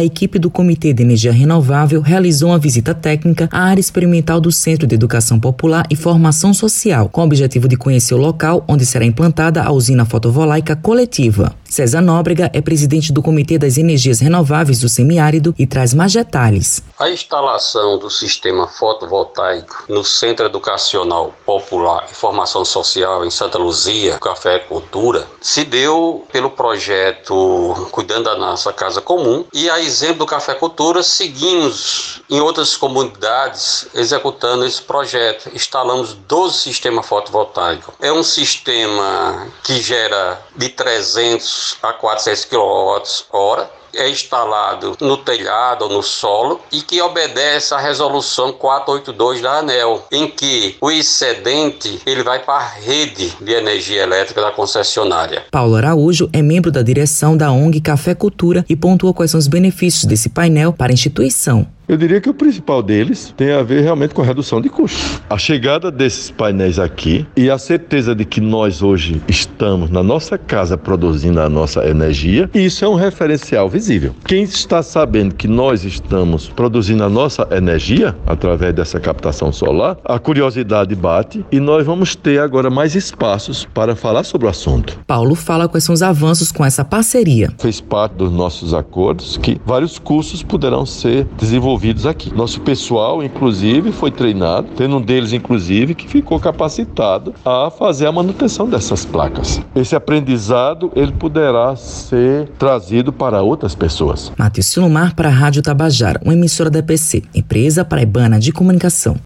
a equipe do Comitê de Energia Renovável realizou uma visita técnica à área experimental do Centro de Educação Popular e Formação Social, com o objetivo de conhecer o local onde será implantada a usina fotovoltaica coletiva. César Nóbrega é presidente do Comitê das Energias Renováveis do Semiárido e traz mais detalhes. A instalação do sistema fotovoltaico no Centro Educacional Popular e Formação Social em Santa Luzia, Café Cultura, se deu pelo projeto Cuidando da Nossa Casa Comum e a exemplo do Café Cultura, seguimos em outras comunidades executando esse projeto. Instalamos 12 sistemas fotovoltaicos. É um sistema que gera de 300 a 400 kWh é instalado no telhado ou no solo e que obedece à resolução 482 da ANEL, em que o excedente ele vai para a rede de energia elétrica da concessionária. Paulo Araújo é membro da direção da ONG Café Cultura e pontua quais são os benefícios desse painel para a instituição. Eu diria que o principal deles tem a ver realmente com a redução de custos. A chegada desses painéis aqui e a certeza de que nós hoje estamos na nossa casa produzindo a nossa energia, isso é um referencial visível. Quem está sabendo que nós estamos produzindo a nossa energia através dessa captação solar, a curiosidade bate e nós vamos ter agora mais espaços para falar sobre o assunto. Paulo fala quais são os avanços com essa parceria. Fez parte dos nossos acordos que vários cursos poderão ser desenvolvidos desenvolvidos aqui. Nosso pessoal, inclusive, foi treinado, tendo um deles, inclusive, que ficou capacitado a fazer a manutenção dessas placas. Esse aprendizado ele poderá ser trazido para outras pessoas. Matheus Silomar para a Rádio Tabajara, uma emissora da EPC, empresa paraibana de comunicação.